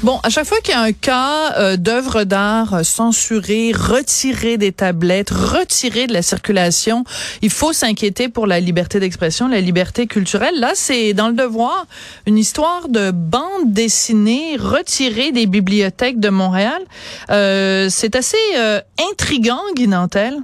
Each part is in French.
Bon, à chaque fois qu'il y a un cas euh, d'œuvre d'art euh, censurée, retirée des tablettes, retirée de la circulation, il faut s'inquiéter pour la liberté d'expression, la liberté culturelle. Là, c'est dans le devoir une histoire de bande dessinée retirée des bibliothèques de Montréal. Euh, c'est assez euh, intriguant, Guy Nantel.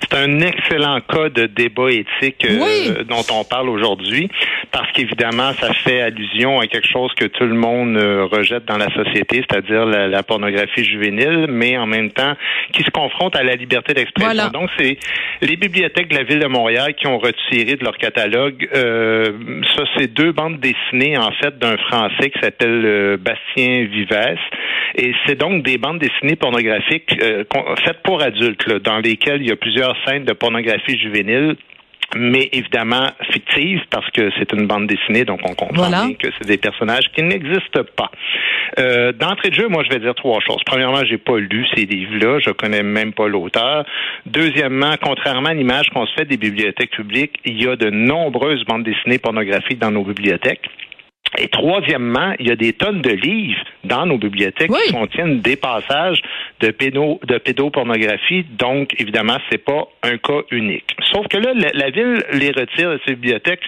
C'est un excellent cas de débat éthique euh, dont on parle aujourd'hui, parce qu'évidemment, ça fait allusion à quelque chose que tout le monde euh, rejette dans la société, c'est-à-dire la, pornographie juvénile, mais en même temps qui se confronte à la liberté d'expression. Donc, c'est les bibliothèques de la ville de Montréal qui ont retiré de leur catalogue euh, ça, c'est deux bandes dessinées en fait d'un Français qui s'appelle Bastien Vives, et c'est donc des bandes dessinées pornographiques faites pour adultes, dans lesquelles il y a plusieurs scènes de pornographie juvénile mais évidemment fictive parce que c'est une bande dessinée, donc on comprend bien que c'est des personnages qui n'existent pas. Euh, D'entrée de jeu, moi, je vais dire trois choses. Premièrement, j'ai pas lu ces livres-là, je connais même pas l'auteur. Deuxièmement, contrairement à l'image qu'on se fait des bibliothèques publiques, il y a de nombreuses bandes dessinées pornographiques dans nos bibliothèques. Et troisièmement, il y a des tonnes de livres dans nos bibliothèques qui contiennent des passages de, pédo, de pédopornographie. Donc, évidemment, c'est pas un cas unique. Sauf que là, la, ville les retire de ces bibliothèques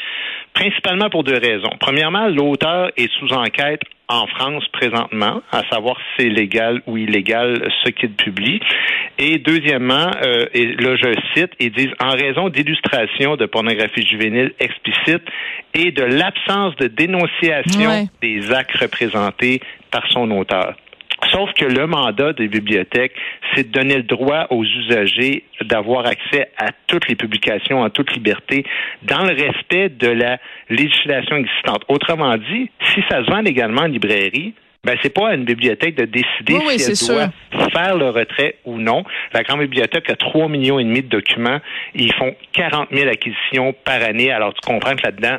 principalement pour deux raisons. Premièrement, l'auteur est sous enquête en France présentement, à savoir si c'est légal ou illégal ce qu'il publie. Et deuxièmement, euh, et là je cite, ils disent en raison d'illustrations de pornographie juvénile explicite et de l'absence de dénonciation des actes représentés par son auteur. Sauf que le mandat des bibliothèques, c'est de donner le droit aux usagers d'avoir accès à toutes les publications en toute liberté dans le respect de la législation existante. Autrement dit, si ça se vend légalement en librairie, ben c'est pas à une bibliothèque de décider si elle doit faire le retrait ou non. La grande bibliothèque a 3 millions et demi de documents. Ils font 40 000 acquisitions par année. Alors tu comprends que là-dedans,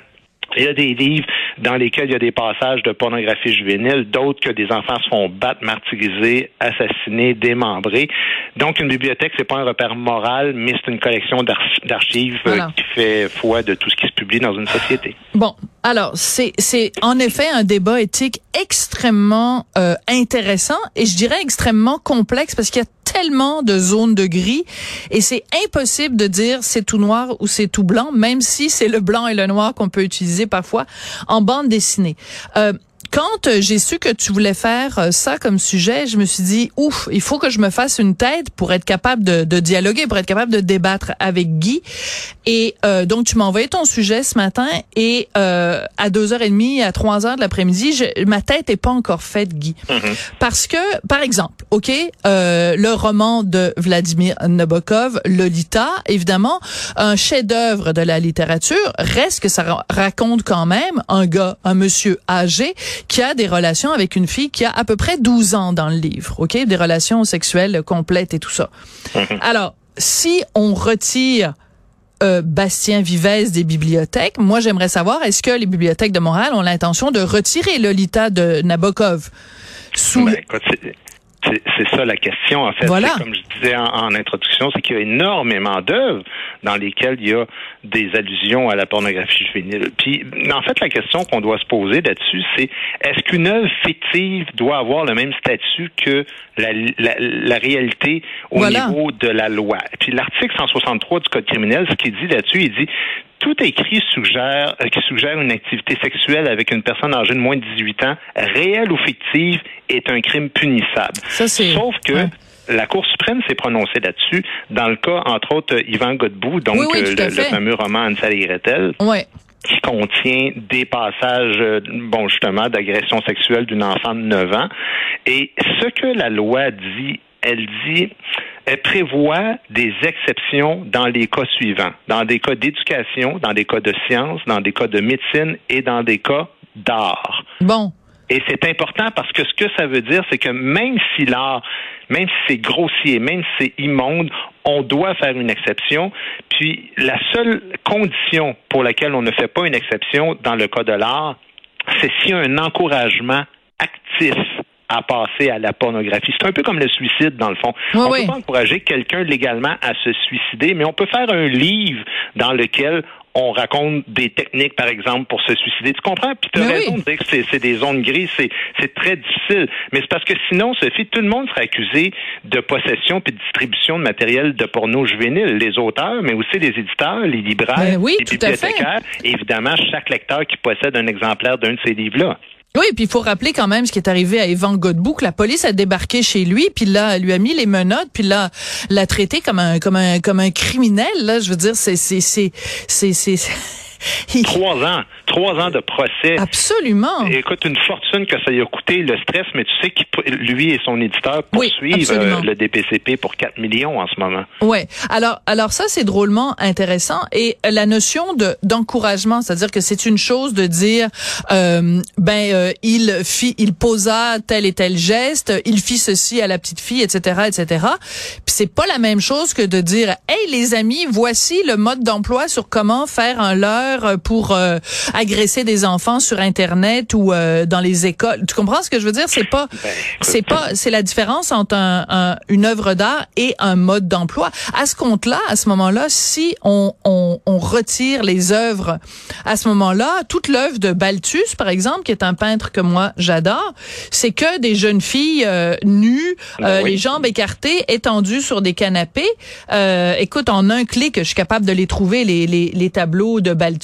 il y a des livres dans lesquels il y a des passages de pornographie juvénile, d'autres que des enfants se font battre, martyriser, assassiner, démembrer. Donc, une bibliothèque, c'est pas un repère moral, mais c'est une collection d'archives euh, qui fait foi de tout ce qui se publie dans une société. Bon, alors c'est c'est en effet un débat éthique extrêmement euh, intéressant et je dirais extrêmement complexe parce qu'il y a tellement de zones de gris et c'est impossible de dire c'est tout noir ou c'est tout blanc, même si c'est le blanc et le noir qu'on peut utiliser parfois en bande dessinée. Euh, quand euh, j'ai su que tu voulais faire euh, ça comme sujet, je me suis dit, ouf, il faut que je me fasse une tête pour être capable de, de dialoguer, pour être capable de débattre avec Guy. Et euh, donc, tu m'as envoyé ton sujet ce matin et euh, à 2h30, à 3h de l'après-midi, ma tête est pas encore faite, Guy. Mm-hmm. Parce que, par exemple, OK, euh, le roman de Vladimir Nabokov, Lolita, évidemment, un chef-d'œuvre de la littérature, reste que ça raconte quand même un gars, un monsieur âgé qui a des relations avec une fille qui a à peu près 12 ans dans le livre, OK? Des relations sexuelles complètes et tout ça. Mhm. Alors, si on retire euh, Bastien Vivès des bibliothèques, moi j'aimerais savoir, est-ce que les bibliothèques de Montréal ont l'intention de retirer Lolita de Nabokov? Sous ben, c'est ça la question, en fait. Comme je disais en, introduction, c'est qu'il y a énormément d'œuvres dans lesquelles il y a des allusions à la pornographie juvénile. Puis, en fait, la question qu'on doit se poser là-dessus, c'est est-ce qu'une œuvre fictive doit avoir le même statut que la, la, réalité au niveau de la loi? Puis, l'article 163 du Code criminel, ce qu'il dit là-dessus, il dit tout écrit suggère, euh, qui suggère une activité sexuelle avec une personne âgée de moins de 18 ans, réelle ou fictive, est un crime punissable. Sauf que la Cour suprême s'est prononcée là-dessus dans le cas, entre autres, Yvan Godbout, donc euh, le, fameux roman Ansel et Gretel. qui contient des passages, euh, bon, justement, d'agression sexuelle d'une enfant de 9 ans. Et ce que la loi dit, elle dit, elle prévoit des exceptions dans les cas suivants, dans des cas d'éducation, dans des cas de sciences, dans des cas de médecine et dans des cas d'art. Bon. Et c'est important parce que ce que ça veut dire, c'est que même si l'art, même si c'est grossier, même si c'est immonde, on doit faire une exception. Puis la seule condition pour laquelle on ne fait pas une exception dans le cas de l'art, c'est s'il y a un encouragement actif à passer à la pornographie. C'est un peu comme le suicide, dans le fond. on ne peut pas encourager quelqu'un légalement à se suicider, mais on peut faire un livre dans lequel on raconte des techniques, par exemple, pour se suicider. Tu comprends? Puis tu as raison de dire que c'est des zones grises. C'est très difficile. Mais c'est parce que sinon, Sophie, tout le monde serait accusé de possession puis de distribution de matériel de porno juvénile. Les auteurs, mais aussi les éditeurs, les libraires, ben les bibliothécaires. évidemment, chaque lecteur qui possède un exemplaire d'un de ces livres-là. Oui, puis il faut rappeler quand même ce qui est arrivé à Evan Godbout, la police a débarqué chez lui, puis là, lui a mis les menottes, puis là, l'a traité comme un comme un comme un criminel. Là, je veux dire, c'est c'est c'est c'est Trois ans. Trois ans de procès. Absolument. écoute, une fortune que ça lui a coûté, le stress, mais tu sais que lui et son éditeur poursuivent euh, le DPCP pour 4 millions en ce moment. Ouais. Alors, alors ça, c'est drôlement intéressant. Et la notion de d'encouragement, c'est-à-dire que c'est une chose de dire, euh, ben, euh, il fit, il posa tel et tel geste, il fit ceci à la petite fille, etc., etc. Puis c'est pas la même chose que de dire, hey les amis, voici le mode d'emploi sur comment faire un leurre euh, pour euh, agresser des enfants sur internet ou euh, dans les écoles. Tu comprends ce que je veux dire? C'est pas ben, c'est pas c'est la différence entre un, une œuvre d'art et un mode d'emploi. À ce compte-là, à ce moment-là, si on, on, on retire les œuvres à ce moment-là, toute l'œuvre de Balthus par exemple, qui est un peintre que moi j'adore, c'est que des jeunes filles nues, ben les jambes écartées, étendues sur des canapés. écoute, en un clic, je suis capable de les trouver les les, les tableaux de Balthus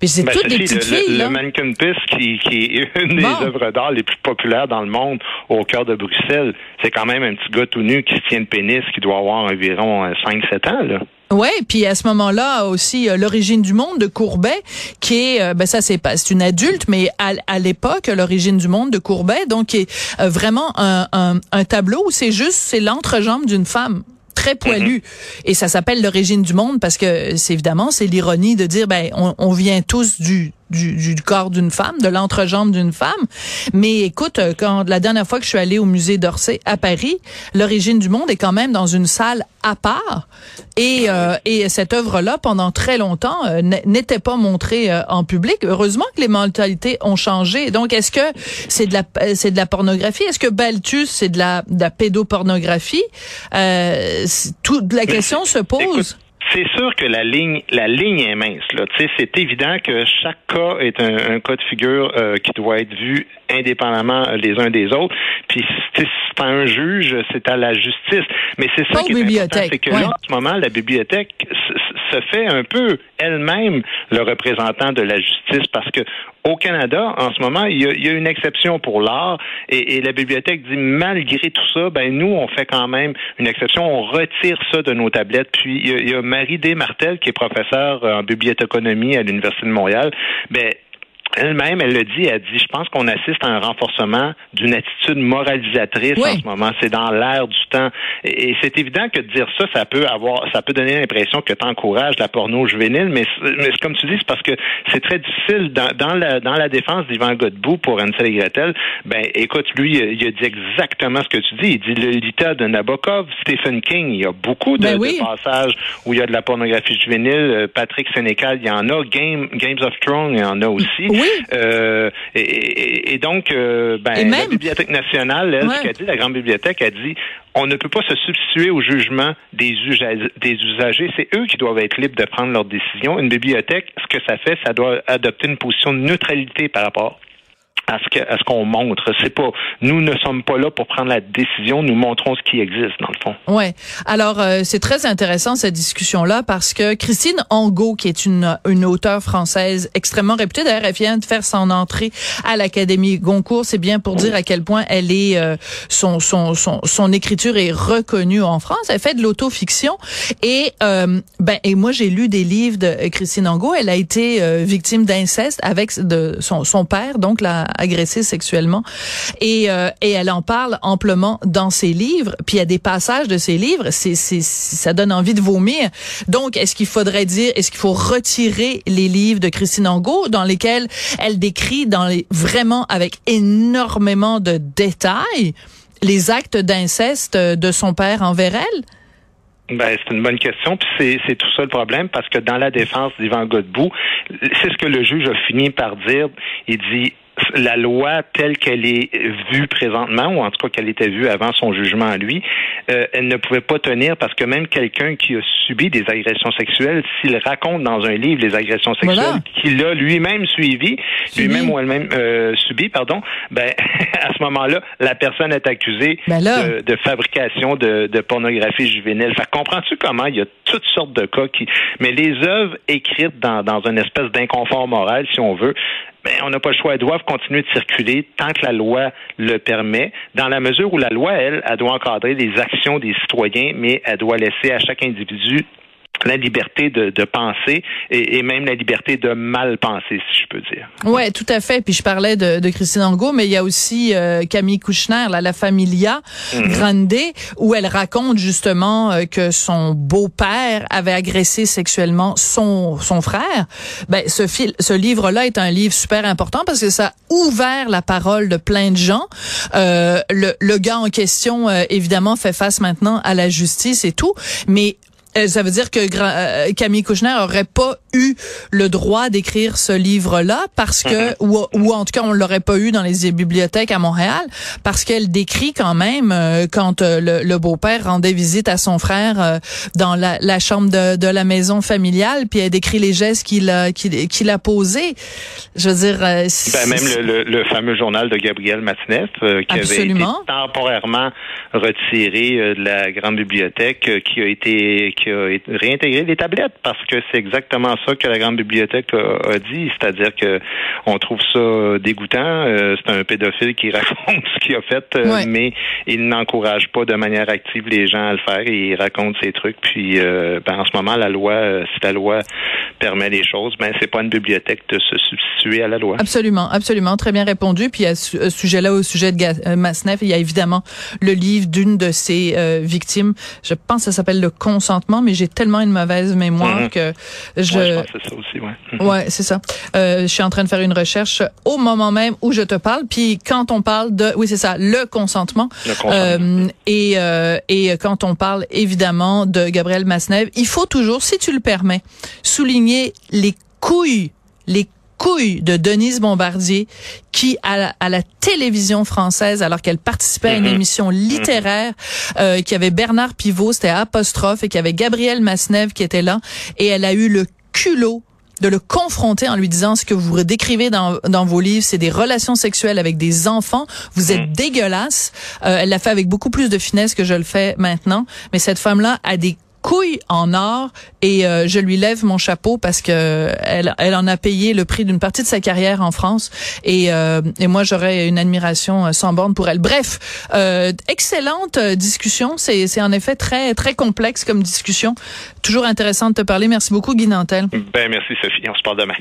mais c'est ben, toutes des petites le, filles. Le, le Mannequin Piss, qui, qui, est une des œuvres d'art les plus populaires dans le monde, au cœur de Bruxelles, c'est quand même un petit gars tout nu qui se tient le pénis, qui doit avoir environ 5-7 euh, ans. Là. Ouais, puis à ce moment-là aussi euh, l'origine du monde de Courbet, qui est, euh, ben ça c'est pas, c'est une adulte, mais à, à l'époque l'origine du monde de Courbet, donc qui est vraiment un, un, un tableau où c'est juste c'est l'entrejambe d'une femme très poilu. Et ça s'appelle l'origine du monde parce que c'est évidemment c'est l'ironie de dire ben on, on vient tous du du, du corps d'une femme, de l'entrejambe d'une femme. Mais écoute, euh, quand la dernière fois que je suis allée au musée d'Orsay à Paris, l'origine du monde est quand même dans une salle à part. Et, euh, et cette œuvre-là, pendant très longtemps, euh, n'était pas montrée en public. Heureusement que les mentalités ont changé. Donc, est-ce que c'est de la c'est de la pornographie? Est-ce que Balthus c'est de la, de la pédopornographie? Toute la question se pose c'est sûr que la ligne, la ligne est mince. Là. C'est évident que chaque cas est un, cas de figure euh, qui doit être vu indépendamment les uns des autres. Puis c'est pas un juge, c'est à la justice. Mais c'est ça qui est important, c'est que là, en ce moment, la bibliothèque se fait un peu elle-même le représentant de la justice parce que au Canada, en ce moment, il y a, une exception pour l'art et, la bibliothèque dit malgré tout ça, ben nous, on fait quand même une exception, on retire ça de nos tablettes. Puis il y a, Marie Desmartel, qui est professeure en bibliothéconomie à l'Université de Montréal, ben elle-même, elle le dit, elle dit, je pense qu'on assiste à un renforcement d'une attitude moralisatrice en ce moment. C'est dans l'air du temps. Et, c'est évident que de dire ça, ça peut avoir, ça peut donner l'impression que tu encourages la porno juvénile, mais, mais comme tu dis, c'est parce que c'est très difficile dans, dans, la, dans la défense d'Ivan Godbout pour Ansel et Gretel. Ben, écoute, lui, il a dit exactement ce que tu dis. Il dit le Lita de Nabokov, Stephen King, il y a beaucoup de, ben passages où il y a de la pornographie juvénile. Euh, Patrick Sénécal, il y en a. Game, Games of Thrones, il y en a aussi. Euh, et, donc, euh, ben, la Bibliothèque nationale, elle, ce qu'elle dit, la grande bibliothèque, a dit, on ne peut pas se substituer au jugement des, des usagers. C'est eux qui doivent être libres de prendre leurs décisions. Une bibliothèque, ce que ça fait, ça doit adopter une position de neutralité par rapport à ce ce qu'on montre. C'est pas nous ne sommes pas là pour prendre la décision, nous montrons ce qui existe dans le fond. Ouais. Alors euh, c'est très intéressant cette discussion là parce que Christine Angot qui est une une auteure française extrêmement réputée d'ailleurs elle vient de faire son entrée à l'Académie Goncourt, c'est bien pour dire à quel point elle est euh, son, son son son écriture est reconnue en France, elle fait de l'autofiction et euh, ben et moi j'ai lu des livres de Christine Angot, elle a été victime d'inceste avec de son son père donc la agressé sexuellement. Et, euh, et elle en parle amplement dans ses livres. Puis il y a des passages de ses livres, c'est, c'est, ça donne envie de vomir. Donc, est-ce qu'il faudrait dire, est-ce qu'il faut retirer les livres de Christine Angot dans lesquels elle décrit dans les, vraiment avec énormément de détails les actes d'inceste de son père envers elle? Ben, c'est une bonne question, puis c'est tout ça le problème, parce que dans la défense d'Yvan Godbout, c'est ce que le juge a fini par dire. Il dit la loi telle qu'elle est vue présentement, ou en tout cas qu'elle était vue avant son jugement à lui, euh, elle ne pouvait pas tenir parce que même quelqu'un qui a subi des agressions sexuelles, s'il raconte dans un livre les agressions sexuelles qu'il a lui-même suivi, lui-même ou elle-même euh, subi, pardon, ben à ce moment-là, la personne est accusée ben de, de, fabrication de, de, pornographie juvénile. Fait comprends-tu comment il y a toutes sortes de cas qui, mais les œuvres écrites dans, dans une espèce d'inconfort moral, si on veut, ben, on n'a pas le choix. Elles doivent continuer de circuler tant que la loi le permet, dans la mesure où la loi, elle, elle doit encadrer les actions des citoyens, mais elle doit laisser à chaque individu la liberté de, de penser et, et, même la liberté de mal penser, si je peux dire. Ouais, tout à fait. Puis je parlais de, de Christine Angot, mais il y a aussi euh, Camille Kouchner, là, la Familia mhm. Grande, où elle raconte justement euh, que son beau-père avait agressé sexuellement son son frère. Ben ce fil, ce livre-là est un livre super important parce que ça a ouvert la parole de plein de gens. Euh, le, le gars en question, euh, évidemment, fait face maintenant à la justice et tout, mais ça veut dire que euh, Camille Kouchner aurait pas eu le droit d'écrire ce livre-là parce que, ou, ou, en tout cas on l'aurait pas eu dans les bibliothèques à Montréal parce qu'elle décrit quand même euh, quand le, beau-père rendait visite à son frère dans la, la chambre de, de, la maison familiale, puis elle décrit les gestes qu'il a qu'il a posés. Je veux dire, ben, même le, le, fameux journal de Gabriel Matineff qui avait été temporairement retiré de la grande bibliothèque, qui a été qui a réintégré les tablettes parce que c'est exactement ça que la grande bibliothèque a, dit, c'est-à-dire que on trouve ça dégoûtant. Euh, c'est un pédophile qui raconte ce qu'il a fait, euh, mais il n'encourage pas de manière active les gens à le faire. Il raconte ses trucs. Puis, euh, ben, en ce moment, la loi, si la loi permet les choses, ben c'est pas une bibliothèque de se substituer à la loi. Absolument, absolument, très bien répondu. Puis à ce sujet-là, au sujet de Masneff, il y a évidemment le livre d'une de ses victimes. Je pense que ça s'appelle le consentement mais j'ai tellement une mauvaise mémoire mhm. que je. Ouais, je c'est ça aussi, ouais. Mhm. Ouais, c'est ça. Euh, je suis en train de faire une recherche au moment même où je te parle. Puis quand on parle de, oui, c'est ça, le consentement. Le consentement. Euh, et euh, et quand on parle évidemment de Gabriel Masnev, il faut toujours, si tu le permets, souligner les couilles, les couille de Denise Bombardier qui à la, télévision française alors qu'elle participait à une mm-hmm. émission littéraire euh, qui avait Bernard Pivot c'était apostrophe et qui avait Gabriel Masnev qui était là et elle a eu le culot de le confronter en lui disant ce que vous décrivez dans, dans vos livres, c'est des relations sexuelles avec des enfants. Vous êtes mm. dégueulasse. Euh, elle l'a fait avec beaucoup plus de finesse que je le fais maintenant. Mais cette femme-là a des couille en or et euh, je lui lève mon chapeau parce que elle, elle en a payé le prix d'une partie de sa carrière en France et, euh, et moi j'aurais une admiration euh, sans borne pour elle. Bref, euh, excellente discussion. C'est, c'est en effet très très complexe comme discussion. Toujours intéressant de te parler. Merci beaucoup Guy Nantel. Ben merci Sophie. On se parle demain.